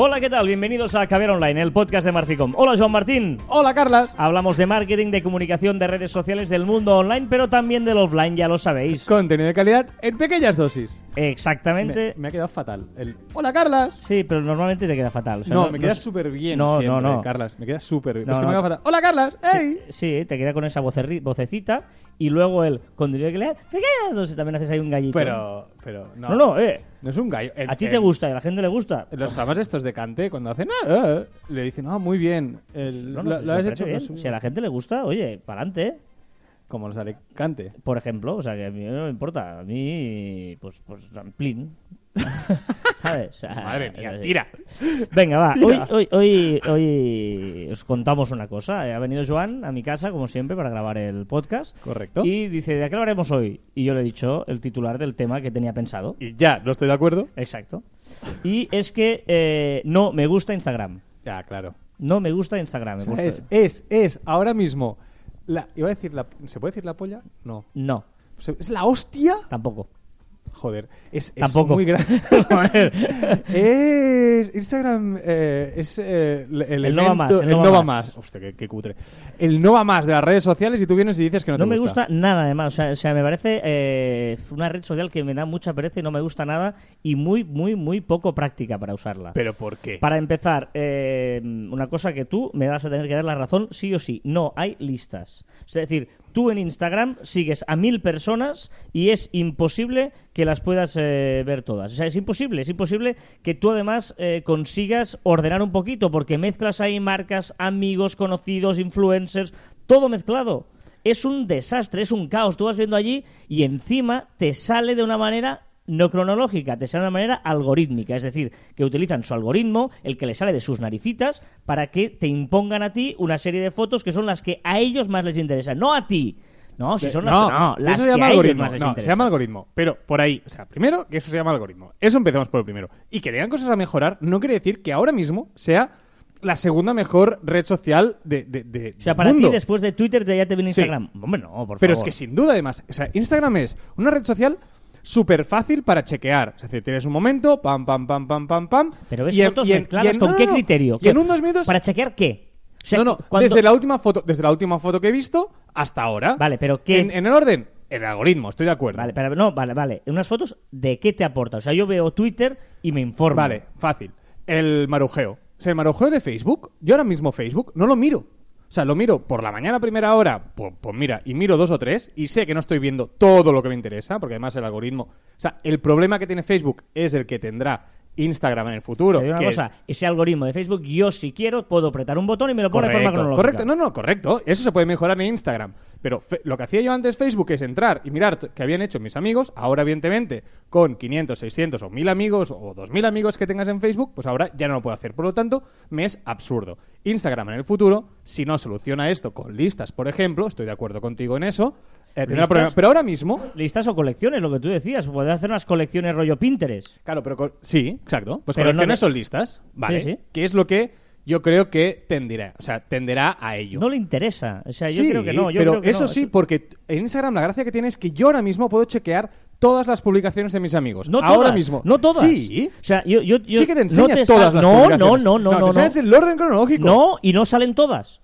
Hola, ¿qué tal? Bienvenidos a Caber Online, el podcast de Marficom. Hola, Joan Martín. Hola, Carlas. Hablamos de marketing, de comunicación, de redes sociales, del mundo online, pero también del offline, ya lo sabéis. Contenido de calidad en pequeñas dosis. Exactamente. Me, me ha quedado fatal. El... Hola, Carlas. Sí, pero normalmente te queda fatal. o sea, no, me queda es- súper bien No, siempre, no, no. Carlas. Me queda súper bien. No, es que no. me queda fatal. Hola, Carlas. ¡Ey! Sí, te queda con esa vocecita y luego el contenido de calidad, pequeñas dosis, también haces ahí un gallito. Pero, pero, no. No, no, eh. No es un gallo. A ti te gusta y a la gente le gusta. Los programas estos de cante, cuando hacen, ah, ah, le dicen, ah, muy bien. El, No, no, lo- pues has hecho bien. pues, Si a la gente le gusta, oye, para adelante, como los Alicante. por ejemplo. O sea, que a mí no me importa. A mí, pues, pues, plin. ¿Sabes? O sea, Madre mía, tira. Venga, va. Hoy, Tira. hoy, hoy, hoy os contamos una cosa. Ha venido Joan a mi casa, como siempre, para grabar el podcast. Correcto. Y dice, ¿de qué hablaremos hoy? Y yo le he dicho el titular del tema que tenía pensado. Y ya, no estoy de acuerdo. Exacto. Y es que eh, no me gusta Instagram. Ya, claro. No me gusta Instagram. me O sea, gusta- es, es, es, ahora mismo. La, iba a decir, la, ¿se puede decir la polla? No. No, ¿Es la hostia? tampoco. Joder, es, es Tampoco. muy grande. Es Instagram eh, es eh, el, el El no va elemento- más, el no no más. más. Hostia, qué, qué cutre. El no va más de las redes sociales y tú vienes y dices que no, No, te me gusta nada, además. O sea, o sea, me parece eh, una red social que me da mucha pereza y no me gusta nada y muy, muy, muy poco práctica para usarla. ¿Pero por qué? Para empezar, eh, una cosa que tú me vas a tener que dar la razón, sí o sí. No hay listas. Es decir, tú en Instagram sigues a mil personas y es imposible que las puedas eh, ver todas. O sea, es imposible. Es imposible que tú además eh, consigas ordenar un poquito porque mezclas ahí marcas, amigos, conocidos, influencers, todo mezclado. Es un desastre, es un caos. Tú vas viendo allí y encima te sale de una manera no cronológica, te sale de una manera algorítmica, es decir, que utilizan su algoritmo, el que le sale de sus naricitas, para que te impongan a ti una serie de fotos que son las que a ellos más les interesan, no a ti. No, si son las, no, no, las eso que se llama algoritmo. más les No, se llama algoritmo. Pero por ahí, o sea, primero que eso se llama algoritmo. Eso empezamos por el primero. Y que tengan cosas a mejorar no quiere decir que ahora mismo sea la segunda mejor red social de, de, de- O sea, para mundo. ti después de Twitter te- ya te viene Sí. Instagram. Hombre, no, por Pero es favor. que sin duda, además, o sea, Instagram es una red social súper fácil para chequear. Es decir, tienes un momento, pam, pam, pam, pam, pam, pam. Pero ves y en- fotos y en- mezcladas y en- con no, qué no, criterio? Y en un dos minutos. ¿Para chequear qué? O sea, no, no, cuando- desde la última foto, desde la última foto que he visto hasta ahora. Vale, pero ¿qué- En, en el orden, el algoritmo, estoy de acuerdo. Vale, pero no, vale, vale. Unas fotos de qué te aporta. O sea, yo veo Twitter y me informo. Vale, fácil. El marujeo. O sea, el marujeo de Facebook, yo ahora mismo Facebook no lo miro. O sea, lo miro por la mañana a primera hora, pues, pues mira, y miro dos o tres, y sé que no estoy viendo todo lo que me interesa, porque además el algoritmo... O sea, el problema que tiene Facebook es el que tendrá Instagram en el futuro. Digo una que- cosa, ese algoritmo de Facebook, yo si quiero puedo apretar un botón y me lo pone de forma Correcto, cronológica. correcto, no, no, correcto. Eso se puede mejorar en Instagram. Pero lo que hacía yo antes Facebook es entrar y mirar qué habían hecho mis amigos. Ahora, evidentemente, con 500, 600 o 1000 amigos o 2000 amigos que tengas en Facebook, pues ahora ya no lo puedo hacer. Por lo tanto, me es absurdo. Instagram en el futuro, si no soluciona esto con listas, por ejemplo, estoy de acuerdo contigo en eso, eh. Pero ahora mismo, Listas o colecciones, lo que tú decías. Puedes hacer unas colecciones rollo Pinterest. Claro, pero sí, exacto. Pues Pero no colecciones le- son listas, ¿vale? Sí, sí. Que es lo que yo creo que tenderá, o sea, tenderá a ello. No le interesa. O sea, yo Sí, creo que no. Yo pero creo que eso no. sí, porque en Instagram la gracia que tiene es que yo ahora mismo puedo chequear todas las publicaciones de mis amigos. No ahora todas, mismo. No todas. Sí. O sea, yo, yo, yo sí que te no enseña te todas las no, publicaciones. No, no, no, no. no. enseñas el orden cronológico. No, y no salen todas.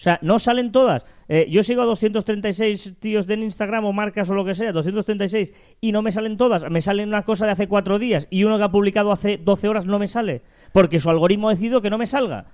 O sea, no salen todas. Eh, yo sigo a 236 tíos de Instagram o marcas o lo que sea, 236, y no me salen todas. Me sale una cosa de hace cuatro días y uno que ha publicado hace 12 horas no me sale. Porque su algoritmo ha decidido que no me salga.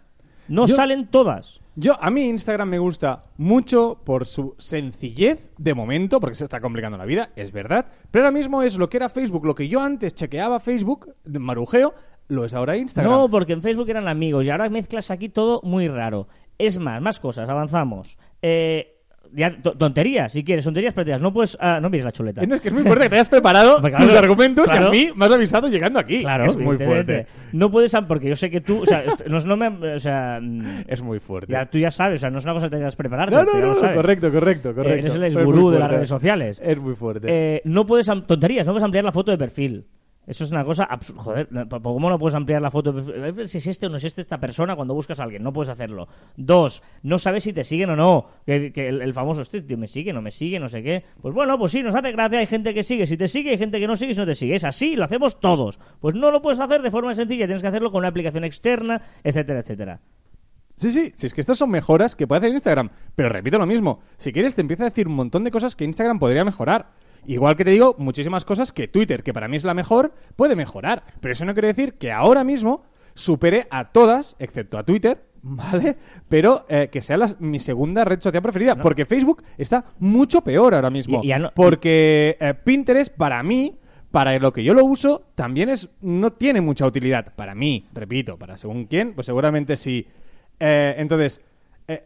No Yo- salen todas. Yo, a mí Instagram me gusta mucho por su sencillez de momento, porque se está complicando la vida, es verdad. Pero ahora mismo es lo que era Facebook, lo que yo antes chequeaba Facebook, marujeo, lo es ahora Instagram. No, porque en Facebook eran amigos y ahora mezclas aquí todo muy raro. Es más, más cosas, avanzamos. Eh, ya, to- tonterías, si quieres, tonterías prácticas. No puedes. ah, no mires la chuleta. Eh, no, es que es muy fuerte que te hayas preparado claro, tus argumentos claro. y a mí me has avisado llegando aquí. Claro, es muy fuerte. No puedes, porque yo sé que tú, o sea, no, no me, o sea, Es muy fuerte. ya, tú ya sabes, o sea, no es una cosa que tengas que prepararte. No, no, no, correcto, correcto, correcto. eres el muy de las redes sociales. Es muy fuerte. Eh, no puedes, tonterías, no puedes ampliar la foto de perfil. Eso es una cosa absurda. Joder, ¿cómo no puedes ampliar la foto? Si es este o no es este esta persona cuando buscas a alguien. No puedes hacerlo. Dos, no sabes si te siguen o no. Que, el famoso, este tío me sigue, no me sigue, no sé qué. Pues bueno, pues sí, nos hace gracia. Hay gente que sigue. Si te sigue, hay gente que no sigue si no te sigue. Es así, lo hacemos todos. Pues no lo puedes hacer de forma sencilla. Tienes que hacerlo con una aplicación externa, etcétera, etcétera. Sí, sí, si es que estas son mejoras que puede hacer Instagram. Pero repito lo mismo, si quieres te empieza a decir un montón de cosas que Instagram podría mejorar. Igual que te digo, muchísimas cosas que Twitter, que para mí es la mejor, puede mejorar. Pero eso no quiere decir que ahora mismo supere a todas, excepto a Twitter, ¿vale? Pero eh, que sea la- mi segunda red social preferida. Porque Facebook está mucho peor ahora mismo. Y- y ya no- porque eh, Pinterest, para mí, para lo que yo lo uso, también es no tiene mucha utilidad. Para mí, repito, para según quién, pues seguramente sí. Eh, entonces,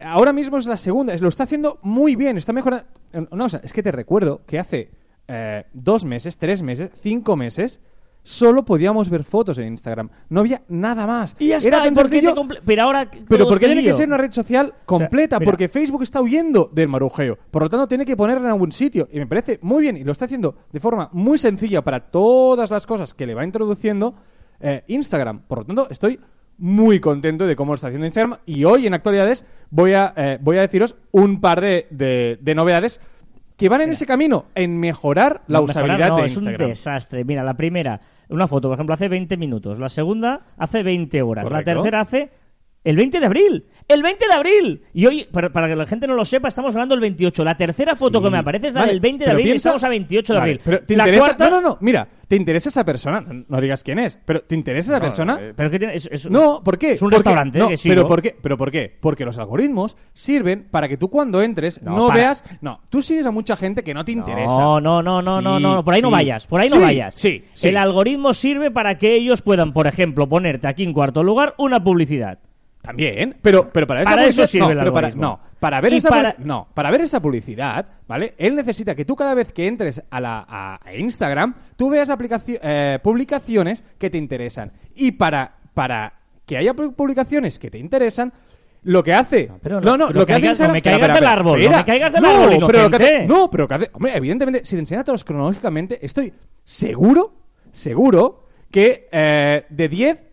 ahora mismo es la segunda, lo está haciendo muy bien, está mejorando. No, o sea, es que te recuerdo que hace eh, dos meses, tres meses, cinco meses, solo podíamos ver fotos en Instagram. No había nada más. Y ya Era está. tan ¿y por qué te sencillo- Pero ahora. pero todo ¿por qué este tiene que ser una red social completa? Porque Facebook está huyendo del marujeo. Por lo tanto, tiene que ponerla en algún sitio. Y me parece muy bien. Y lo está haciendo de forma muy sencilla para todas las cosas que le va introduciendo eh, Instagram. Por lo tanto, estoy muy contento de cómo lo está haciendo Instagram. Y hoy, en actualidades, voy a, eh, voy a deciros un par de, de- de novedades que van en ese camino, en mejorar la No, mejorar usabilidad no, de es un Instagram. desastre. Mira, la primera, una foto, por ejemplo, hace 20 minutos. La segunda, hace 20 horas. La Correcto. tercera, hace el 20 de abril. ¡El 20 de abril! Y hoy, para, para que la gente no lo sepa, estamos hablando del 28. La tercera foto Sí. que me aparece es la Vale, del 20 de abril y estamos a 28 de Vale, abril. pero ¿te la interesa? cuarta... No, no, no. Mira, ¿te interesa esa persona? No, no digas quién es, pero ¿te interesa esa No, persona? eh, Pero ¿qué tiene? Es, es- No, ¿por qué? Es un restaurante no, que sigo. pero ¿por qué? ¿Pero por qué? Porque los algoritmos sirven para que tú cuando entres no, No, para. veas... No, tú sigues a mucha gente que no te interesa. No, no, no, no, Sí, no, no, por ahí no vayas, por ahí no vayas. Sí. El algoritmo sirve para que ellos puedan, por ejemplo, ponerte aquí en cuarto lugar una publicidad. También, pero, pero para, esa Para eso sirve no, el para, no, para ver esa para- no, para ver esa publicidad, ¿vale? Él necesita que tú cada vez que entres a la a, a Instagram, tú veas eh, publicaciones que te interesan. Y para para que haya pu- publicaciones que te interesan, lo que hace, pero no, no- pero lo que hace caigas- no me caigas espera, del árbol, no me caigas del No, árbol, pero lo que hace- no, pero que hace- hombre, evidentemente, si te enseñan todos cronológicamente, estoy seguro, seguro que eh, de 10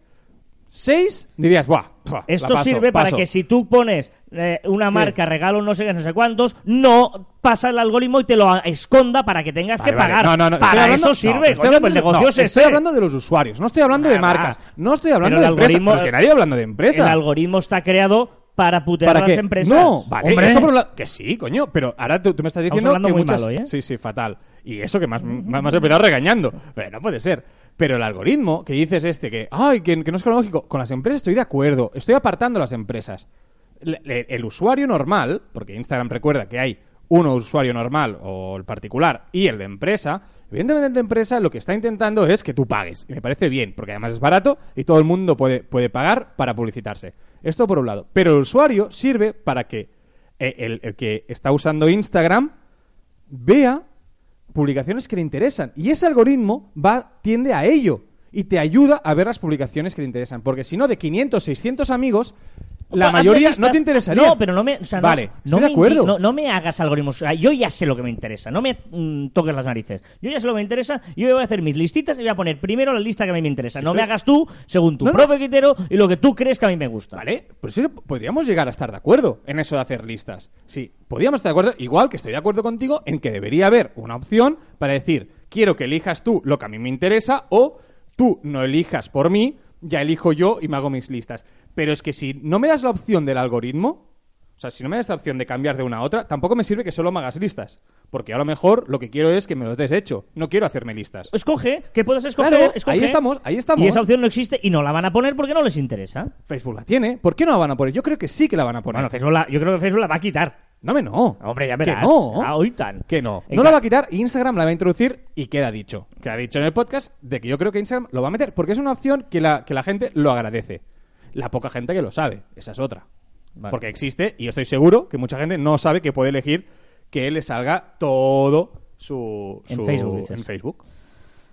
6 dirías, ¡buah! buah, la Esto paso, sirve para paso". que si tú pones eh, una marca, regalo no sé qué, no sé cuántos, no pasa el algoritmo y te lo esconda para que tengas Vale, que vale. pagar. No, no, no, para hablando- eso sirve, estoy pues de- negocio Estoy hablando de los usuarios, no estoy hablando de marcas, no estoy hablando de empresas. que nadie hablando de empresas. El algoritmo está creado para putear ¿Para a las qué? empresas. No, vale, Hombre. eso por un lado- Que sí, coño, pero ahora tú, tú me estás diciendo hablando que muy muchas... malo, ¿eh? Sí, sí, fatal. Y eso que más, más, más empezado regañando. Pero no puede ser. Pero el algoritmo que dices este, que, ay, que, que no es cronológico, con las empresas estoy de acuerdo, estoy apartando las empresas. Le- le- el usuario normal, porque Instagram recuerda que hay uno usuario normal o el particular y el de empresa, evidentemente de empresa lo que está intentando es que tú pagues. Y me parece bien, porque además es barato y todo el mundo puede, puede pagar para publicitarse. Esto por un lado. Pero el usuario sirve para que eh, el, el que está usando Instagram vea publicaciones que le interesan. Y ese algoritmo va, tiende a ello. Y te ayuda a ver las publicaciones que te interesan. Porque si no, de 500, 600 amigos, la Hazme mayoría listas. no te interesaría. No, pero no me. o sea, no- vale, no estoy me de acuerdo. indi- No, no me hagas algoritmos. O sea, yo ya sé lo que me interesa. No me mm, toques las narices. Yo ya sé lo que me interesa. Yo voy a hacer mis listitas y voy a poner primero la lista que a mí me interesa. Si no estoy- me hagas tú según tu propio criterio y lo que tú crees que a mí me gusta. Vale, pues eso podríamos llegar a estar de acuerdo en eso de hacer listas. Sí, podríamos estar de acuerdo, igual que estoy de acuerdo contigo en que debería haber una opción para decir, quiero que elijas tú lo que a mí me interesa o tú no elijas por mí, ya elijo yo y me hago mis listas. Pero es que si no me das la opción del algoritmo, o sea, si no me das la opción de cambiar de una a otra, tampoco me sirve que solo me hagas listas. Porque a lo mejor lo que quiero es que me lo des hecho. No quiero hacerme listas. Escoge, que puedes escoger. Claro, escoge. ahí estamos, ahí estamos. Y esa opción no existe y no la van a poner porque no les interesa. Facebook la tiene. ¿Por qué no la van a poner? Yo creo que sí que la van a poner. Bueno, Facebook la- yo creo que Facebook la va a quitar. No me no. Hombre, ya Que verás. no. Ah, hoy tan. Que no. No la va a quitar, Instagram la va a introducir y queda dicho. Queda dicho en el podcast de que yo creo que Instagram lo va a meter porque es una opción que la, que la gente lo agradece. La poca gente que lo sabe, esa es otra. Vale. Porque existe y estoy seguro que mucha gente no sabe que puede elegir que le salga todo su, En Facebook, dices. en Facebook.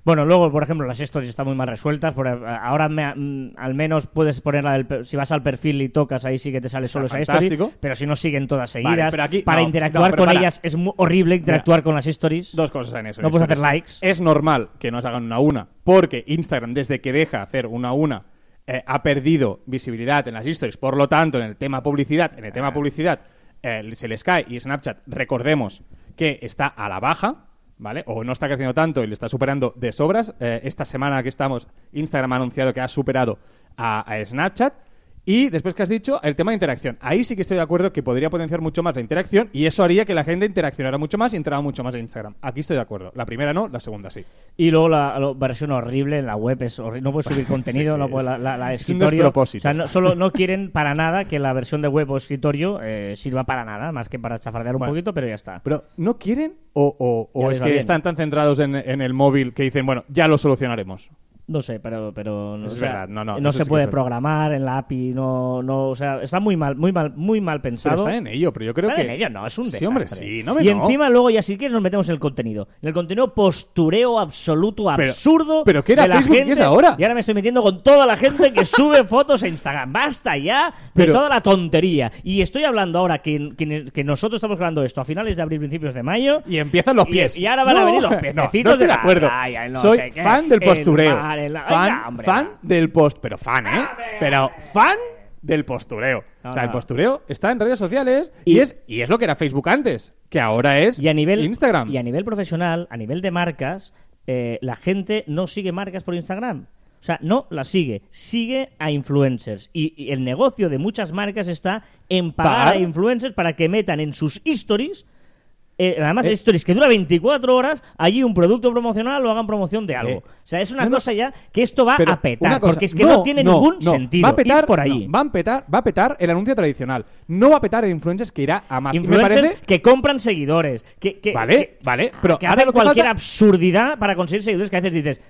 Bueno, luego, por ejemplo, las stories están muy mal resueltas. por- ahora me- mm, al menos puedes ponerla, del si vas al perfil y tocas, ahí sí que te sale solo esa story. Pero si no siguen todas Vale, seguidas. pero aquí- para no, interactuar no, pero con para. ellas es muy horrible interactuar con las stories. Dos cosas en eso. No en puedes hacer likes. Es normal que nos hagan una a una, porque Instagram, desde que deja hacer una a una, eh, ha perdido visibilidad en las stories. Por lo tanto, en el tema publicidad, en el tema publicidad, eh, se les cae y Snapchat, recordemos que está a la baja. ¿Vale? O no está creciendo tanto y le está superando de sobras. Eh, esta semana que estamos, Instagram ha anunciado que ha superado a, a Snapchat. Y después que has dicho, el tema de interacción. Ahí sí que estoy de acuerdo que podría potenciar mucho más la interacción y eso haría que la gente interaccionara mucho más y entrara mucho más en Instagram. Aquí estoy de acuerdo. La primera no, la segunda sí. Y luego la, la versión horrible en la web es horrible. No puedes subir contenido, sí, no puedes, es- la, la- la es un escritorio. O sea, no- solo no quieren para nada que la versión de web o escritorio eh, sirva para nada, más que para chafardear un Bueno. poquito, pero ya está. Pero ¿no quieren o, o- o es que bien. están tan centrados en, en el móvil que dicen, bueno, ya lo solucionaremos? No sé, pero, pero no, o es sea, verdad, no, no, eso se sí puede programar en la API, no, no, o sea, está muy mal, muy mal, muy mal Pero pensado. están en ello, pero yo creo Están que... en ello, no, es un Sí, desastre. hombre, sí, no me y no. encima luego ya si quieres nos metemos en el contenido. En el contenido postureo absoluto, Pero- absurdo. pero ¿qué era de la Facebook gente, es ahora? Y ahora me estoy metiendo con toda la gente que sube fotos a Instagram. Basta ya de Pero- toda la tontería. Y estoy hablando ahora que, que, que nosotros estamos grabando esto a finales de abril, principios de mayo. Y empiezan los pies. Y, ahora van a No, venir los no, pececitos no estoy de la acuerdo. playa, no Soy sé qué, fan del el postureo. Fan, Venga, hombre, fan va. del post... Pero fan, ¿eh? Pero fan del postureo. No, o sea, no. el postureo está en redes sociales y, Y- es, y es lo que era Facebook antes, que ahora es Y a nivel Instagram. Y a nivel profesional, a nivel de marcas, eh, la gente no sigue marcas por Instagram. O sea, no las sigue, sigue a influencers. Y, y el negocio de muchas marcas está en pagar Pagar. a influencers para que metan en sus stories, eh, además de Es- stories que dura 24 horas, allí un producto promocional o hagan promoción de algo. Eh. O sea, es una No, cosa ya que esto va a petar, cosa, porque es que no, tiene ningún sentido Va a petar, ir por ahí. va, a petar, va a petar el anuncio tradicional. No va a petar el influencers que irá a más. Influencers parece... que compran seguidores. Que, que- Vale, que- vale, pero que ahora hacen lo que cualquier falta- absurdidad para conseguir seguidores que a veces dices.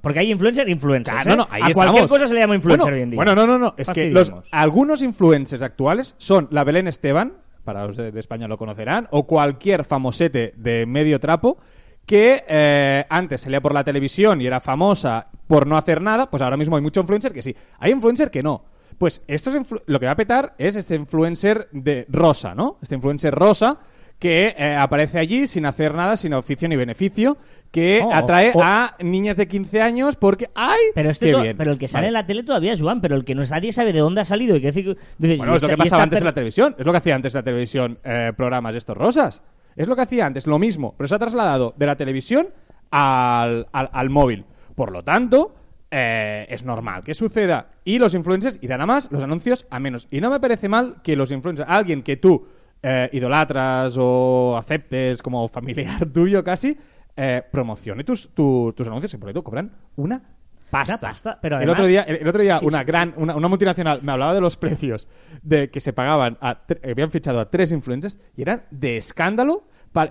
porque hay influencer influencers. Claro, ¿eh? no, ahí a cualquier cosa se le llama influencer bueno, hoy en día. Bueno, no, no, no. Es que los, algunos influencers actuales son la Belén Esteban, para los de, España lo conocerán, o cualquier famosete de medio trapo que eh, antes salía por la televisión y era famosa por no hacer nada, pues ahora mismo hay mucho influencer que sí. Hay influencer que no. Pues esto es lo que va a petar es este influencer de rosa, ¿no? Este influencer rosa que eh, aparece allí sin hacer nada, sin oficio ni beneficio, que Oh, atrae oh. a niñas de 15 años porque ¡ay! Pero, este bien! pero el que sale Vale. en la tele todavía es Juan, pero el que no nadie sabe de dónde ha salido. Y que dices, Bueno, y es lo que pasaba antes en per- la televisión. Es lo que hacía antes la televisión, eh, programas estos rosas. Es lo que hacía antes, lo mismo, pero se ha trasladado de la televisión al, al- al móvil. Por lo tanto, eh, es normal que suceda. Y los influencers irán a más, los anuncios a menos. Y no me parece mal que los influencers, alguien que tú eh, idolatras o aceptes como familiar tuyo casi, eh, promocione tus, tu- tus anuncios y por ello cobran una pasta. Una pasta, pero el además- otro día, el, el otro día Sí, una sí. gran una, una multinacional me hablaba de los precios de que se pagaban a habían fichado a tres influencers y eran de escándalo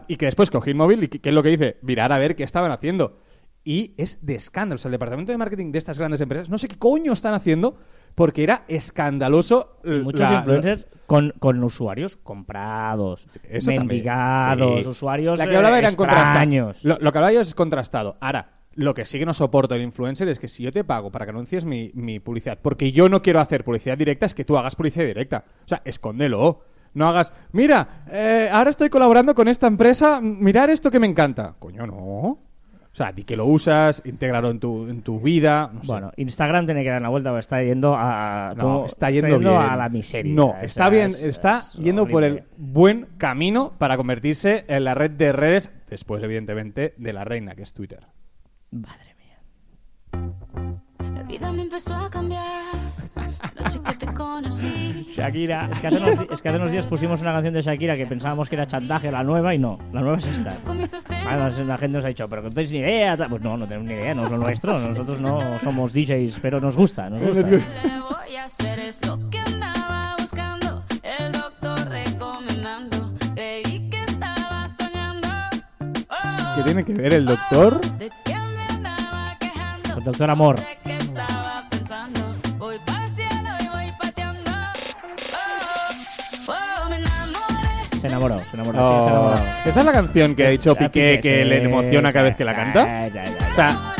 y que después cogí el móvil y que, que es lo que dice mirar a ver qué estaban haciendo y es de escándalo o sea el departamento de marketing de estas grandes empresas no sé qué coño están haciendo porque era escandaloso muchos la- influencers con, con usuarios comprados, eso mendigados, Sí. usuarios La que hablaba eh, eran contrastados. Lo, lo que hablaba yo es contrastado. Ahora, lo que sí que no soporto el influencer es que si yo te pago para que anuncies mi, mi publicidad, porque yo no quiero hacer publicidad directa, es que tú hagas publicidad directa. O sea, escóndelo. No hagas, mira, eh, ahora estoy colaborando con esta empresa, mirar esto que me encanta. Coño, no. O sea, di que lo usas, intégralo en tu, en tu vida. No sé. Bueno, Instagram tiene que dar una vuelta, porque está yendo a, No, está yendo, bien. a la miseria. No, O sea, está bien, es- está es yendo por el buen camino para convertirse en la red de redes, después evidentemente de la reina que es Twitter. Madre mía. La vida me empezó a cambiar. Noche que te conocí. Shakira. Es que, hace unos, di- es que hace unos días pusimos una canción de Shakira que pensábamos que era chantaje la nueva y no. La nueva es esta. Además, la gente nos ha dicho, pero que no tenéis ni idea. Pues no, no tenemos ni idea, no es lo nuestro. Nosotros no somos DJs, pero nos gusta, nos gusta. Le voy a hacer es lo que andaba buscando. El doctor recomendando. Creí que estaba soñando. ¿Qué tiene que ver el doctor? Con Doctor Amor. Se enamoró, se enamoró, sí, se Oh, enamoró. Esa es la canción que ha dicho Piqué Piqué, que sí, le emociona cada vez que la canta. ya, ya, ya. O sea,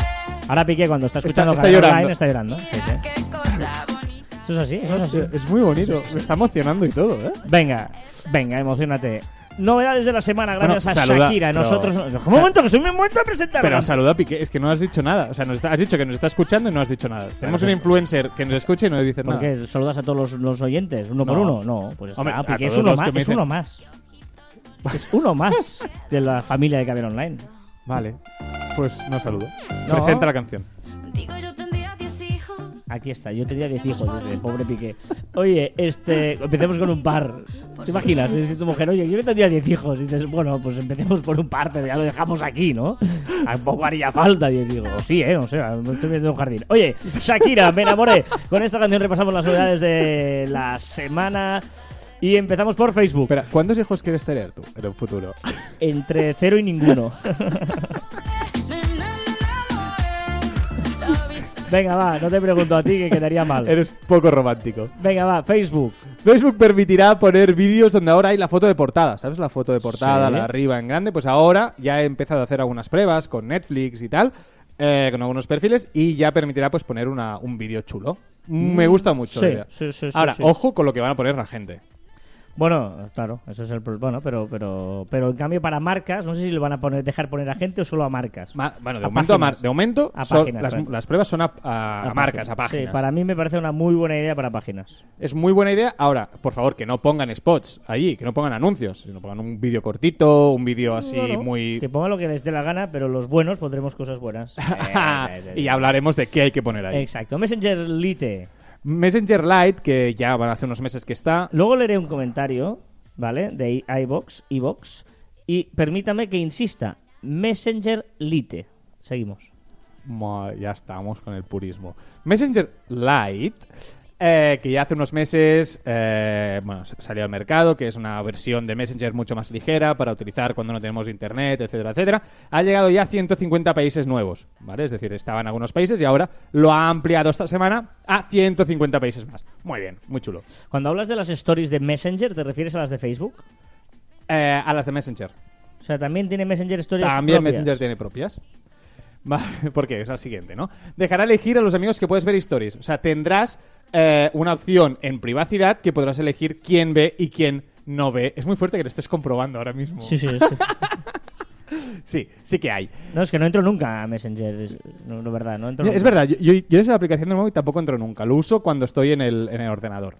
Ahora Piqué cuando está escuchando está Cadena llorando. Online está llorando. Eso es así, eso es así. Es muy bonito. Me está emocionando y todo, ¿eh? Venga, venga, emocionate. Novedades de la semana gracias Bueno, a saluda, Shakira. pero- Nosotros. Un momento, que soy un momento a presentar. Pero saluda a Piqué. Es que no has dicho nada. O sea, nos está- has dicho que nos está escuchando y no has dicho nada. Tenemos un influencer que nos escucha y no dice nada. ¿Por qué? ¿Saludas a todos los, los oyentes? ¿Uno por No. uno? No, pues está. Hombre, a Piqué es uno más. Es dicen- uno más. Es uno más de la familia de Caber Online. Vale. Pues no saludo. No. Presenta la canción. Contigo yo tendría 10 hijos. Aquí está, yo tenía 10 hijos, dice, pobre Piqué. Oye, este, empecemos con un par. ¿Te imaginas? Dice tu mujer, oye, yo tendría 10 hijos. Dices, bueno, pues empecemos por un par, pero ya lo dejamos aquí, ¿no? Tampoco haría falta 10 hijos. O sí, ¿eh? No sé, me estoy viendo un jardín. Oye, Shakira, me enamoré. Con esta canción repasamos las novedades de la semana. Y empezamos por Facebook. Espera, ¿cuántos hijos quieres tener tú en un futuro? Entre cero y ninguno. Venga, va, no te pregunto a ti que quedaría mal. Eres poco romántico. Venga, va, Facebook. Facebook permitirá poner vídeos donde ahora hay la foto de portada. ¿Sabes? La foto de portada, Sí. la de arriba en grande. Pues ahora ya he empezado a hacer algunas pruebas con Netflix y tal. eh, con algunos perfiles. Y ya permitirá pues poner una, un vídeo chulo. Me gusta mucho. sí, sí, ahora, ojo con lo que van a poner la gente. Bueno, claro, eso es el problema. Bueno, pero, pero, pero en cambio para marcas, no sé si le van a poner, dejar poner a gente o solo a marcas. Ma- bueno, de A momento, a de momento A son- páginas, las, pruebas son a, marcas, a páginas. Sí, para mí me parece una muy buena idea para páginas. Es muy buena idea. Ahora, por favor, que no pongan spots allí, que no pongan anuncios, sino pongan un vídeo cortito, un vídeo así Bueno, muy... Que pongan lo que les dé la gana, pero los buenos pondremos cosas buenas. Eh, y hablaremos de qué hay que poner ahí. Exacto. Messenger Lite. Messenger Lite, que ya van hace unos meses que está. Luego leeré un comentario, ¿vale? De iBox, iBox. Y permítame que insista. Messenger Lite. Seguimos. Mo- Ya estamos con el purismo. Messenger Lite, eh, que ya hace unos meses eh, bueno, salió al mercado, que es una versión de Messenger mucho más ligera para utilizar cuando no tenemos internet, etcétera, etcétera. Ha llegado ya a 150 países nuevos, ¿vale? Es decir, estaba en algunos países y ahora lo ha ampliado esta semana a 150 países más. Muy bien, muy chulo. Cuando hablas de las stories de Messenger, ¿te refieres a las de Facebook? Eh, a las de Messenger. O sea, también tiene Messenger Stories También propias? Messenger tiene propias. Vale, porque es la siguiente, ¿no? Dejará elegir a los amigos que puedes ver stories. O sea, tendrás eh, una opción en privacidad que podrás elegir quién ve y quién no ve. Es muy fuerte que lo estés comprobando ahora mismo. Sí, sí, sí. sí, sí que hay. No, es que no entro nunca a Messenger. Es, no, no, verdad, no entro Es nunca. verdad, yo, yo, yo esa aplicación del móvil tampoco entro nunca. Lo uso cuando estoy en el, en el ordenador.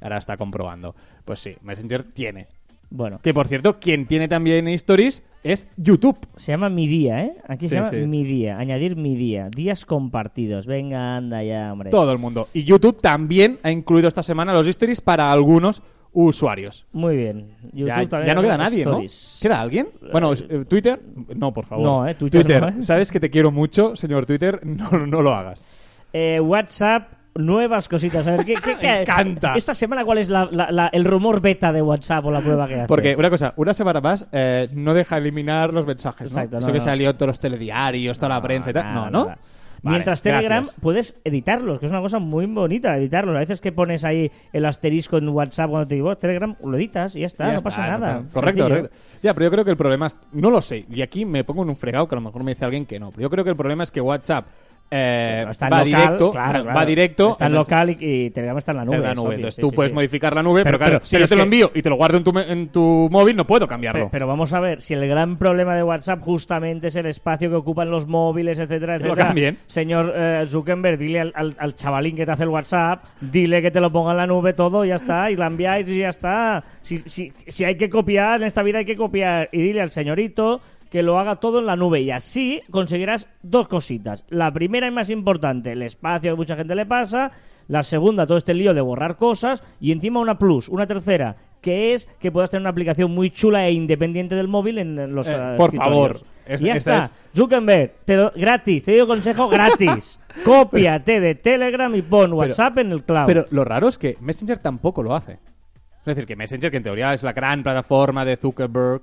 Ahora está comprobando. Pues sí, Messenger tiene. Bueno, Que por cierto, quien tiene también stories es YouTube. se llama Mi Día, ¿eh? Aquí se Sí, llama sí. Mi Día. Añadir Mi Día. Días compartidos. Venga, anda ya, hombre. Todo el mundo. Y YouTube también ha incluido esta semana los stories para algunos usuarios. Muy bien. Ya, no queda nadie, stories. ¿no? ¿Queda alguien? Bueno, eh, Twitter, no, por favor. No, eh, Twitter no, eh. sabes que te quiero mucho, señor Twitter, no, no lo hagas. Eh, WhatsApp, nuevas cositas. A ver, ¿qué, qué, qué- Me encanta. Esta semana, ¿cuál es la- la- la- el rumor beta de WhatsApp o la prueba que hace? Porque, una cosa, una semana más eh, no deja eliminar los mensajes, ¿no? Exacto, Eso no, que no. salió todos los telediarios, toda la prensa y tal. nada, no, ¿no? nada. Vale, Mientras Telegram gracias. puedes editarlos, que es una cosa muy bonita, editarlos. A veces que pones ahí el asterisco en WhatsApp cuando te digo Telegram, lo editas y ya está, Ya no está, pasa nada. Correcto, correcto. Ya, pero yo creo que el problema es... No lo sé. Y aquí me pongo en un fregado que a lo mejor me dice alguien que no. Pero yo creo que el problema es que WhatsApp eh, Está en va, local, directo, claro, va directo... Está en local y, y Telegram está en la nube. en la nube. Entonces sí, tú sí, puedes sí. modificar la nube, pero, Pero- claro, pero si yo te lo envío y te lo guardo en tu, en tu móvil, no puedo cambiarlo. Pe- Pero vamos a ver, si el gran problema de WhatsApp justamente es el espacio que ocupan los móviles, etcétera, lo etcétera. cambien. Señor eh, Zuckerberg, dile al, al- al chavalín que te hace el WhatsApp, dile que te lo ponga en la nube todo, ya está, y la enviáis y ya está. Si, si, si hay que copiar, en esta vida hay que copiar, y dile al señorito que lo haga todo en la nube y así conseguirás dos cositas. La primera y más importante, el espacio que mucha gente le pasa. La segunda, todo este lío de borrar cosas. Y encima una plus, una tercera, que es que puedas tener una aplicación muy chula e independiente del móvil en, los Eh, eh, por favor. Es- y ya está. Zuckerberg, te do- gratis, te doy consejo gratis. Cópiate de Telegram y pon WhatsApp en el cloud. Pero lo raro es que Messenger tampoco lo hace. Es decir, que Messenger, que en teoría es la gran plataforma de Zuckerberg,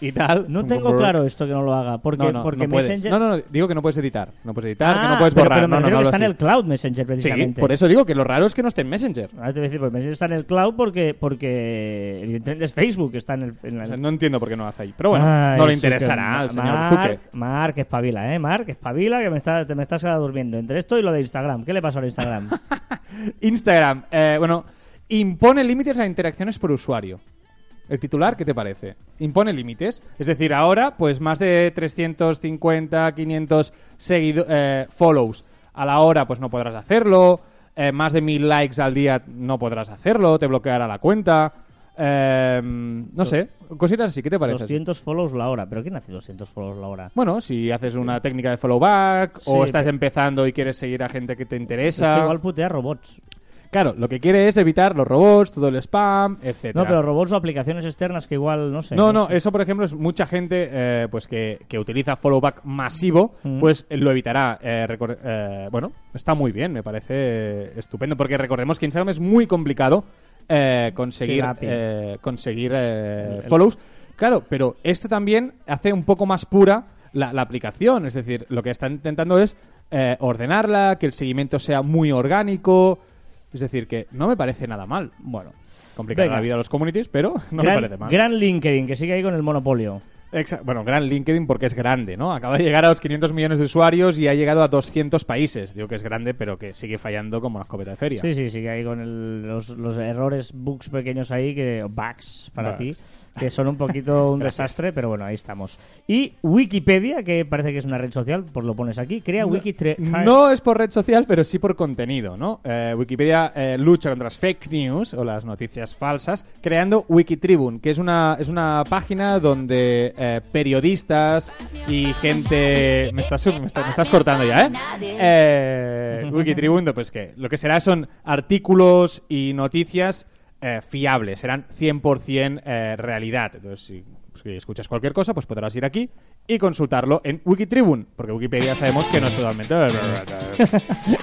y tal. No tengo claro esto que no lo haga. Porque, no, no, porque no puedes. Messenger. No, no, no, digo que no puedes editar. No puedes editar, que Ah, no puedes pero- borrar. Pero, me no, no, que está en el cloud Messenger, Sí, precisamente. por eso digo que lo raro es que no esté en Messenger. Ahora te voy a decir, pues Messenger está en el cloud porque, porque evidentemente es Facebook que está en el... en la- O sea, no entiendo por qué no hace ahí. Pero bueno, Ay, no le interesará al señor Mark, Zucker. Mark, espabila, ¿eh? Mark, espabila, que me, está, te me estás durmiendo. Entre esto y lo de Instagram. ¿Qué le pasa al Instagram? Instagram, eh, bueno, impone límites a interacciones por usuario. El titular, ¿qué te parece? Impone límites. Es decir, ahora, pues más de 350, 500 seguido- eh, follows a la hora, pues no podrás hacerlo. Eh, más de 1000 likes al día no podrás hacerlo. Te bloqueará la cuenta. Eh, no sé, cositas así, ¿qué te parece? 200 follows la hora. ¿Pero quién hace 200 follows la hora? Bueno, si haces una técnica de follow back o estás pero- empezando y quieres seguir a gente que te Es interesa. que igual putea robots. Claro, lo que quiere es evitar los robots, todo el spam, etcétera. No, pero robots o aplicaciones externas que igual, no sé. No, no, sé. eso por ejemplo es mucha gente eh, pues que, que utiliza follow back masivo, Mm. pues lo evitará. Eh, eh, bueno, está muy bien, me parece estupendo, porque recordemos que Instagram es muy complicado eh, conseguir, Sí, eh, conseguir eh, El- el- follows. Claro, pero esto también hace un poco más pura la, la aplicación, es decir, lo que está intentando es eh, ordenarla, que el seguimiento sea muy orgánico. Es decir, que no me parece nada mal. Bueno. Complicar Venga. la vida a los communities, pero no gran, me parece mal. gran LinkedIn, que sigue ahí con el monopolio. Bueno, gran LinkedIn porque es grande, ¿no? Acaba de llegar a los 500 millones de usuarios y ha llegado a 200 países. Digo que es grande, pero que sigue fallando como una escopeta de feria. Sí, sí, sigue ahí con el- los, los errores, bugs pequeños ahí, que bugs para Bugs. ti, que son un poquito un desastre, pero bueno, ahí estamos. Y Wikipedia, que parece que es una red social, por lo pones aquí, crea Wikitre... No es por red social, pero sí por contenido, ¿no? Eh, Wikipedia eh, lucha contra las fake news o las noticias falsas creando Wikitribune, que es una, es una página donde eh, periodistas y gente... Me estás, me, estás, me estás cortando ya, ¿eh? eh Wikitribune, pues que lo que será son artículos y noticias eh, fiables, serán 100% eh, realidad. Entonces, si, si escuchas cualquier cosa, pues podrás ir aquí y consultarlo en Wikitribune, porque Wikipedia sabemos que no es totalmente...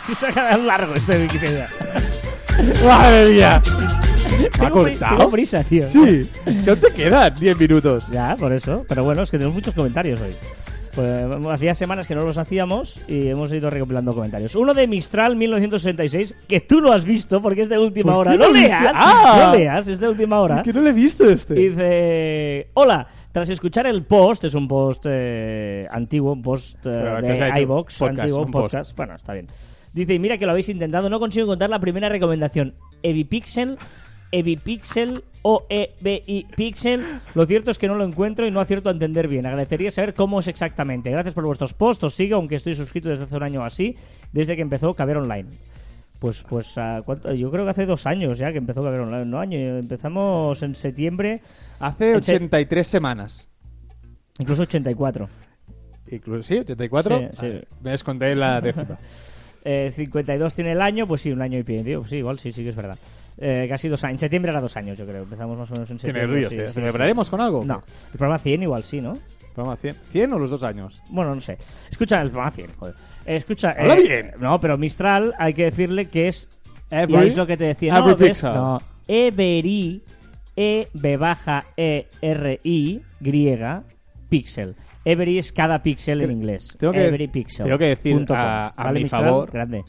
si se ha quedado largo este de Wikipedia. ¡Madre mía! ¿Me ha cortado? tengo prisa, tío. Sí, ya te quedan 10 minutos. Ya, por eso. Pero bueno, es que tenemos muchos comentarios hoy. Pues, hacía semanas que no los hacíamos y hemos ido recopilando comentarios. Uno de Mistral 1966, que tú no has visto porque es de última ¿Por hora. qué No leas, ¡Ah! no leas, es de última hora. Que no le he visto este. Y Dice, hola, tras escuchar el post, es un post eh, antiguo, un post eh, ¿qué de Podcast, antiguo, un post. podcast. Bueno, está bien. Dice, mira que lo habéis intentado, no consigo encontrar la primera recomendación. Evipixel, Evipixel o Pixel. Lo cierto es que no lo encuentro y no acierto a entender bien. Agradecería saber cómo es exactamente. Gracias por vuestros posts, os sigo, aunque estoy suscrito desde hace un año o así, desde que empezó Caber Online. Pues, pues ¿a cuánto? yo creo que hace dos años ya que empezó Caber Online. No, año, empezamos en septiembre, Hace Eche- 83 semanas. incluso 84. Incluso, ¿Sí? ¿84? Sí, sí. Ah, Me desconté la décima. Eh, 52 tiene el año, pues sí, un año y pico. tío. Sí, igual, sí, sí que es verdad. Eh, casi dos años. En septiembre era dos años, yo creo. Empezamos más o menos en Qué septiembre. nervios, sí, ¿eh? sí, ¿Celebraremos con algo? sí. No, el programa 100 igual sí, ¿no? Programa 100. ¿100 o los dos años? Bueno, no sé. Escucha, el programa 100, joder. Escucha. Habla eh, bien. No, pero Mistral hay que decirle que es. Every- ya es lo que te decía. No, every ¿ves? pixel. No. Every. E B baja E R I griega pixel. Every es cada pixel en inglés. Tengo que- Every pixel. tengo que decir a- a ¿Vale, mi Mistral? favor- Grande.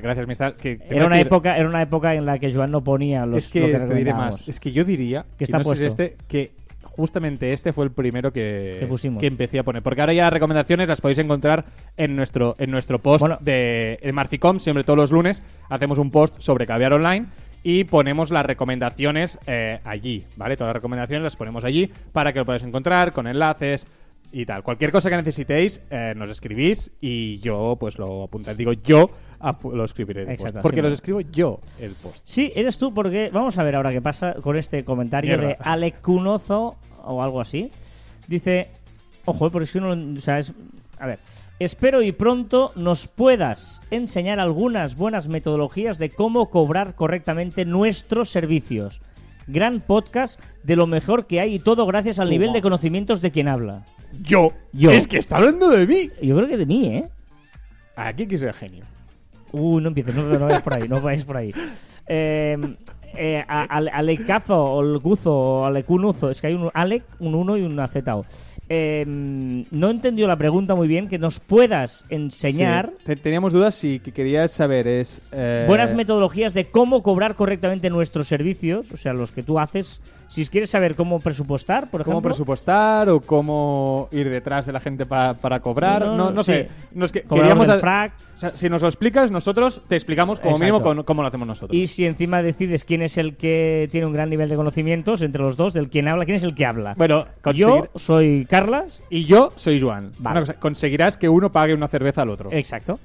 Gracias, Mistral. Que, te Era una, decir- época, era una época en la que Joan no ponía los es que lo que te diré recomendábamos. más. Es que yo diría Que está no puesto. este, que justamente este fue el primero que, Que pusimos. empecé a poner. Porque ahora ya las recomendaciones las podéis encontrar en nuestro, en nuestro post Bueno. de en Marficom. Siempre todos los lunes hacemos un post sobre caviar online y ponemos las recomendaciones eh, allí, ¿vale? Todas las recomendaciones las ponemos allí para que lo podáis encontrar con enlaces y tal. Cualquier cosa que necesitéis, eh, nos escribís y yo pues lo apuntaré. Digo yo apu- lo escribiré en el post. Exacto, Porque así los es. escribo yo el post. Sí, eres tú, porque vamos a ver ahora qué pasa con este comentario Mierda. de Alec Cunozo o algo así. Dice, ojo, porque es que no, o sea, es, a ver, espero y pronto nos puedas enseñar algunas buenas metodologías de cómo cobrar correctamente nuestros servicios. Gran podcast de lo mejor que hay y todo gracias al nivel de conocimientos de quien habla. Yo. Yo. Es que está hablando de mí. Yo creo que de mí, ¿eh? Aquí que soy genio. Uy, no empieces, no, no vayas por ahí, no vayas por ahí. Eh, eh, Alecazo, o Lecuzo, o Alecunuzo, es que hay un Alec, un 1 y una Z. Eh, no entendió la pregunta muy bien, que nos puedas enseñar Sí. Teníamos dudas si que querías saber es... eh, buenas metodologías de cómo cobrar correctamente nuestros servicios, o sea, los que tú haces. Si quieres saber cómo presupuestar, por ¿Cómo ejemplo. presupuestar o cómo ir detrás de la gente pa- para cobrar? No, No, no, sí. sé. Nos que- queríamos el frac. O sea, si nos lo explicas, nosotros te explicamos como Exacto. mínimo con- cómo lo hacemos nosotros. Y si encima decides quién es el que tiene un gran nivel de conocimientos entre los dos, del quien habla, quién es el que habla. bueno, Yo soy Carlas. y yo soy Joan. Vale. Una cosa, conseguirás que uno pague una cerveza al otro. Exacto.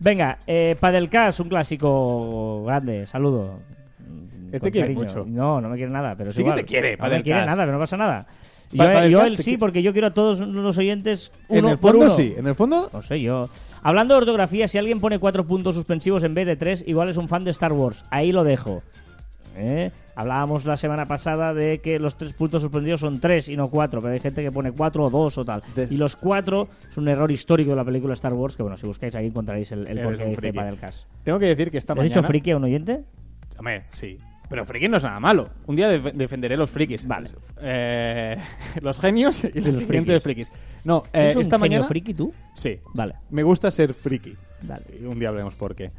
Venga, eh, Padelcast, un clásico grande. Saludo. Él Con te quiere mucho. No, no me quiere nada, pero es Sí que igual. te quiere, No me Padelcast. quiere nada, pero no pasa nada. Yo, él sí, porque yo quiero a todos los oyentes en uno el por fondo uno. sí, en el fondo No sé yo. Hablando de ortografía, si alguien pone cuatro puntos suspensivos en vez de tres, igual es un fan de Star Wars. Ahí lo dejo. ¿Eh? Hablábamos la semana pasada de que los tres puntos suspensivos son tres y no cuatro, pero hay gente que pone cuatro o dos o tal. Des- Y los cuatro es un error histórico de la película Star Wars, que bueno, si buscáis ahí encontraréis el, el porqué un dice friki. Padelcast. tengo que decir que esta ¿Le has mañana... dicho friki a un oyente? Hombre, sí. Pero friki no es nada malo. Un día def- defenderé los frikis. Vale. Eh, los genios y los los siguientes frikis. No, eh, ¿Eres un esta genio mañana... friki tú? Sí. Vale, Me gusta ser friki. vale. Y Un día hablemos por qué.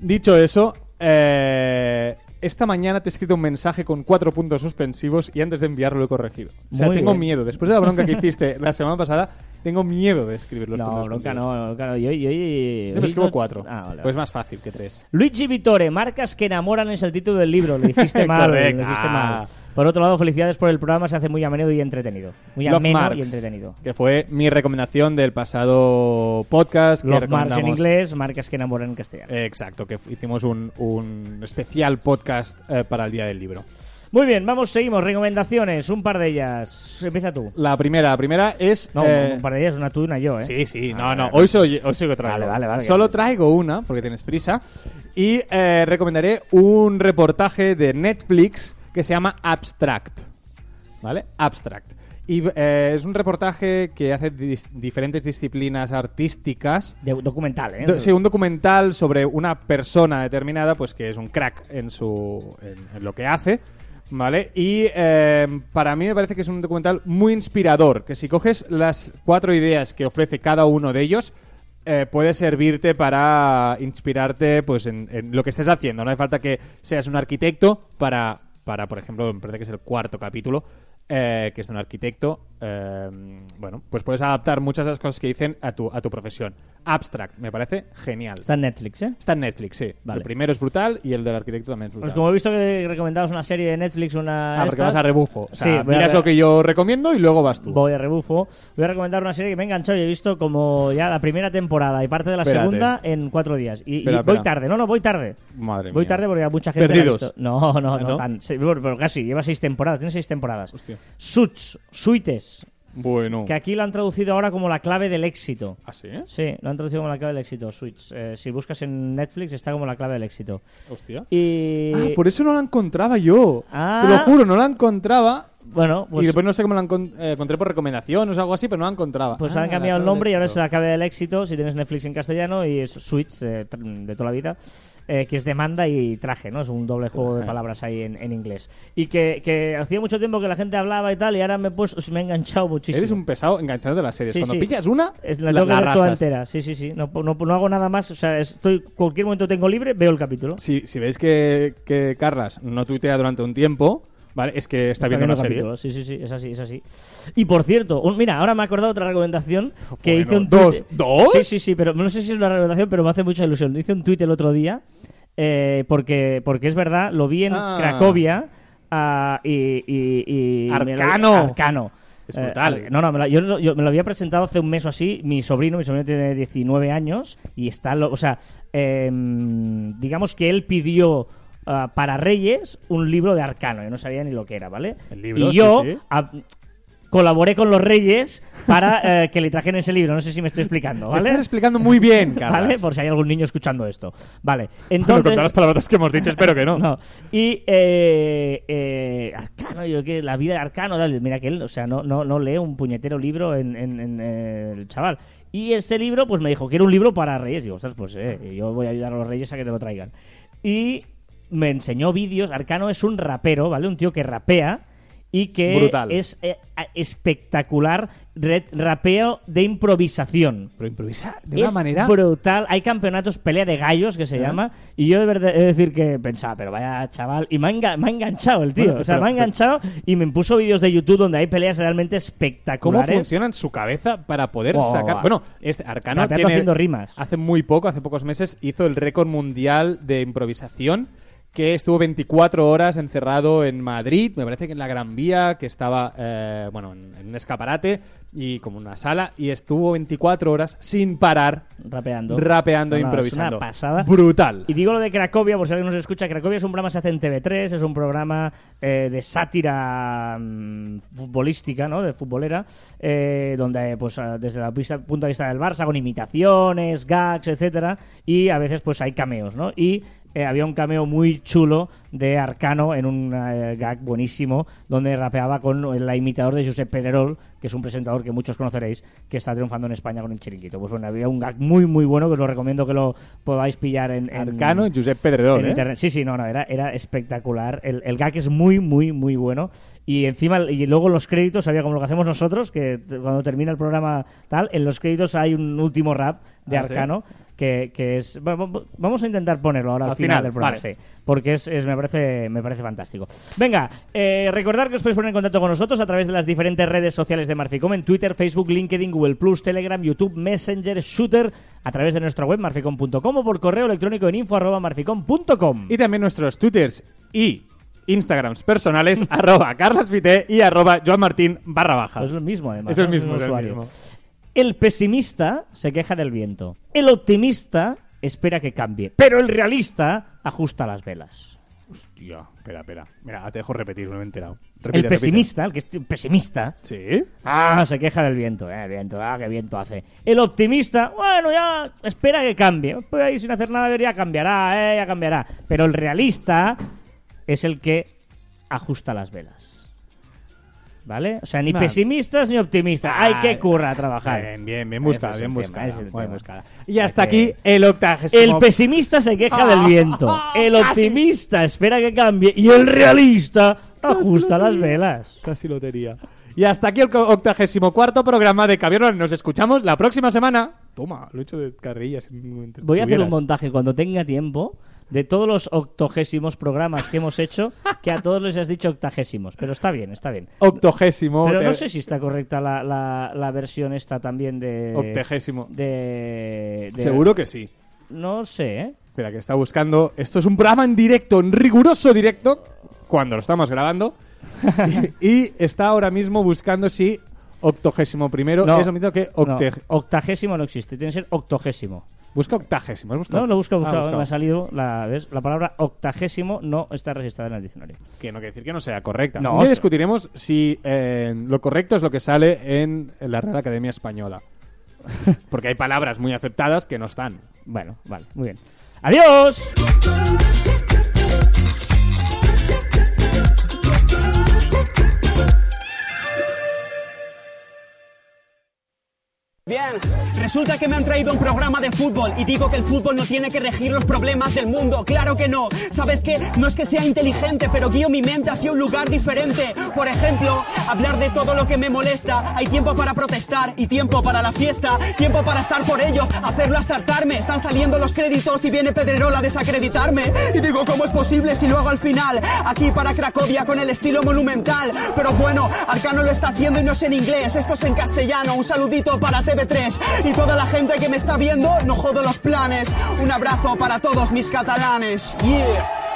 Dicho eso, eh, esta mañana te he escrito un mensaje con cuatro puntos suspensivos y antes de enviarlo lo he corregido. O sea, Muy tengo bien. miedo. Después de la bronca que hiciste la semana pasada, tengo miedo de escribir los No, no, bronca no. Yo, yo, yo, me escribo no- cuatro. Ah, vale, Pues más fácil que tres. Luigi Vitore, marcas que enamoran es el título del libro. Lo dijiste mal, lo Correcto. dijiste mal. Ah. Por otro lado, felicidades por el programa, se hace muy ameno y entretenido. Muy Love ameno Marks, y entretenido. Que fue mi recomendación del pasado podcast. que Love Marks en inglés, marcas que enamoran en castellano. Eh, Exacto, que hicimos un, un especial podcast eh, para el Día del Libro. Muy bien, vamos, seguimos. Recomendaciones, un par de ellas. Empieza tú. La primera, la primera es... No, eh, un par de ellas, una tú y una yo, ¿eh? Sí, sí, no, no. Hoy soy, hoy soy que traigo. Vale, vale, vale. Solo traigo una, porque tienes prisa. Y eh, recomendaré un reportaje de Netflix que se llama Abstract. ¿Vale? Abstract. Y eh, es un reportaje que hace dis- diferentes disciplinas artísticas. De- documental, ¿eh? Do- sí, un documental sobre una persona determinada, pues que es un crack en su en, en lo que hace, ¿vale? Y eh, para mí me parece que es un documental muy inspirador, que si coges las cuatro ideas que ofrece cada uno de ellos, eh, puede servirte para inspirarte pues en, en lo que estés haciendo. No hace falta que seas un arquitecto para, para por ejemplo, me parece que es el cuarto capítulo, eh, que es un arquitecto, eh, bueno, pues puedes adaptar muchas de las cosas que dicen a tu, a tu profesión. Abstract, me parece genial. Está en Netflix, ¿eh? Está en Netflix, sí. Vale. El primero es brutal y el del arquitecto también es brutal. Pues como he visto que recomendabas una serie de Netflix, una. ah, porque estas, vas a rebufo. O sea, Sí, voy a miras re- lo que yo recomiendo y luego vas tú. Voy a rebufo. Voy a recomendar una serie que me ha enganchado y he visto como ya la primera temporada y parte de la Espérate. segunda en cuatro días. Y, voy espera. tarde, no, no, voy tarde. Madre Voy mía. tarde porque mucha gente. la ha Perdidos. visto. No, no, no, ¿no? tan. pero casi, lleva seis temporadas, tiene seis temporadas. Hostia. Suits, Suites, Bueno. que aquí lo han traducido ahora como la clave del éxito. ¿Ah, sí? Sí, lo han traducido como la clave del éxito, Suits. Eh, si buscas en Netflix está como la clave del éxito. Hostia. Y. Ah, por eso no la encontraba yo. Ah. Te lo juro, no la encontraba. Bueno, pues. y después no sé cómo la encon- eh, encontré por recomendación o algo así, pero no la encontraba. Pues Ah, han cambiado la el nombre y ahora es la clave del éxito. Si tienes Netflix en castellano y es Switch eh, de toda la vida, eh, que es demanda y traje, ¿no? Es un doble juego de palabras ahí en, en inglés. Y que, que hacía mucho tiempo que la gente hablaba y tal, y ahora me he puesto, me he enganchado muchísimo. Eres un pesado enganchado de las series. Sí, Cuando sí. pillas una, Es, la tengo que ver toda entera, sí, sí, sí. No, no, no hago nada más, o sea, estoy cualquier momento tengo libre, veo el capítulo. Si, si veis que, que Carlas no tuitea durante un tiempo, ¿vale? Es que está, viendo una serie. capítulos. Sí, sí, sí, es así, es así. Y por cierto, un- mira, ahora me he acordado otra recomendación que Bueno, hice un ¿dos? ¿Dos? Sí, sí, sí, pero no sé si es una recomendación, pero me hace mucha ilusión. Hice un tuit el otro día eh, porque, porque es verdad, lo vi en Ah. Cracovia ah, y, y- y- me lo- Arcano. Arcano. Es Eh, brutal. ar- no, no, me lo, yo, yo me lo había presentado hace un mes o así. Mi sobrino, mi sobrino tiene 19 años y está, lo- o sea, em, digamos que él pidió ah, para Reyes un libro de Arcano. Yo no sabía ni lo que era, ¿vale? El libro, y yo sí, sí. colaboré con los Reyes para eh, que le trajeran ese libro. No sé si me estoy explicando, ¿vale? estás explicando muy bien, Carlas. ¿Vale? Por si hay algún niño escuchando esto. Vale. Bueno, Entonces. con todas las palabras que hemos dicho, espero que no. No. Y eh, eh, Arcano, yo que la vida de Arcano, dale, mira que él, o sea, no, no, no lee un puñetero libro en, en- en, el chaval. Y ese libro, pues me dijo que era un libro para reyes. Digo, ostras, pues eh, yo voy a ayudar a los reyes a que te lo traigan. Y me enseñó vídeos. Arcano es un rapero, ¿vale? Un tío que rapea y que Brutal. es eh, espectacular re- rapeo de improvisación. Pero improvisar de una es manera. brutal. Hay campeonatos, pelea de gallos que se llama. Y yo de verdad he de decir que pensaba, pero vaya chaval. Y me ha, enga- me ha enganchado el tío. Bueno, o sea, pero- me ha enganchado y me puso vídeos de YouTube donde hay peleas realmente ¿Cómo espectaculares. funciona en su cabeza para poder Oh, sacar? Bueno, este Arcano tiene- haciendo rimas. hace muy poco, hace pocos meses, hizo el récord mundial de improvisación que estuvo 24 horas encerrado en Madrid, me parece que en la Gran Vía, que estaba, eh, bueno, en, en un escaparate y como una sala, y estuvo 24 horas sin parar, Rapeando. rapeando e improvisando. Una pasada. Brutal. Y digo lo de Cracovia, por si alguien nos escucha, Cracovia es un programa que se hace en TV3, es un programa eh, de sátira mm, futbolística, ¿no? De futbolera, eh, donde, pues, ah, desde el punto de vista del Barça, con imitaciones, gags, etcétera, y a veces, pues, hay cameos, ¿no? Y eh, había un cameo muy chulo de Arcano en un eh, gag buenísimo donde rapeaba con el imitador de Josep Pedrerol, que es un presentador que muchos conoceréis, que está triunfando en España con el chiringuito. Pues bueno, había un gag muy, muy bueno que os lo recomiendo que lo podáis pillar en, en- Arcano y Josep Pedrerol, en ¿eh? internet. Sí, sí, no, no, era, era espectacular. El, el gag es muy, muy, muy bueno. Y encima, y luego los créditos, había como lo que hacemos nosotros, que cuando termina el programa tal, en los créditos hay un último rap de Ah, ¿sí? Arcano. Que, que es bueno, vamos a intentar ponerlo ahora al, Al final, final, del programa vale. sí, porque es, es- me parece me parece fantástico venga eh, recordar que os podéis poner en contacto con nosotros a través de las diferentes redes sociales de Marficom en Twitter Facebook LinkedIn Google Plus Telegram YouTube Messenger Shooter a través de nuestra web marficom.com o por correo electrónico en info arroba marficom.com Y también nuestros twitters y Instagrams personales, arroba carlasfite y arroba joanmartin barra baja. Pues es lo mismo, además. Es el ¿no? mismo, es el usuario. mismo. El pesimista se queja del viento. El optimista espera que cambie. Pero el realista ajusta las velas. Hostia, espera, espera. Mira, te dejo repetir, no me he enterado. el repite. pesimista, el que es pesimista, ¿Sí? ah, se queja del viento. Eh, viento, ah, qué viento hace. El optimista, bueno, ya espera que cambie. Pues ahí sin hacer nada, ya cambiará, eh, ya cambiará. Pero el realista es el que ajusta las velas. ¿Vale? O sea, ni Nah. pesimistas ni optimistas. Hay Ah, que currar a trabajar. Bien, bien, bien buscada, bien buscada. tema. buscada. Y hasta aquí el octagésimo. El pesimista se queja del viento. El optimista espera que cambie. Y el realista ajusta las velas. Casi lotería. Y hasta aquí el octagésimo cuarto programa de Caviar. Nos escuchamos la próxima semana. Toma, lo he hecho de carrillas. Voy a hacer un montaje cuando tenga tiempo de todos los octogésimos programas que hemos hecho, que a todos les has dicho octagésimos. Pero está bien, está bien. Octogésimo. Pero no sé si está correcta la, la, la versión esta también de... Octagésimo. De, de- Seguro que sí. No sé, ¿eh? Espera, que está buscando. Esto es un programa en directo, en riguroso directo, cuando lo estamos grabando. y, y está ahora mismo buscando si octogésimo primero No. es lo mismo que No, octagésimo no existe, tiene que ser octogésimo. Busca octagésimo. ¿has buscado? No, lo busco, Ah, buscado, me ha salido la, ¿ves? la palabra octagésimo no está registrada en el diccionario. Que no quiere decir que no sea correcta. No, Un día discutiremos si eh, lo correcto es lo que sale en la Real Academia Española. Porque hay palabras muy aceptadas que no están. Bueno, vale, muy bien. ¡Adiós! Bien, resulta que me han traído un programa de fútbol y digo que el fútbol no tiene que regir los problemas del mundo. Claro que no. ¿Sabes qué? No es que sea inteligente, pero guío mi mente hacia un lugar diferente. Por ejemplo, hablar de todo lo que me molesta. Hay tiempo para protestar y tiempo para la fiesta. Tiempo para estar por ellos, hacerlo hasta. Están saliendo los créditos y viene Pedrerol a desacreditarme. Y digo, ¿cómo es posible si lo hago al final? Aquí para Cracovia con el estilo monumental. Pero bueno, Arcano lo está haciendo y no es en inglés. Esto es en castellano. Un saludito para TV3 y toda la gente que me está viendo. No jodo los planes. Un abrazo para todos mis catalanes. Yeah.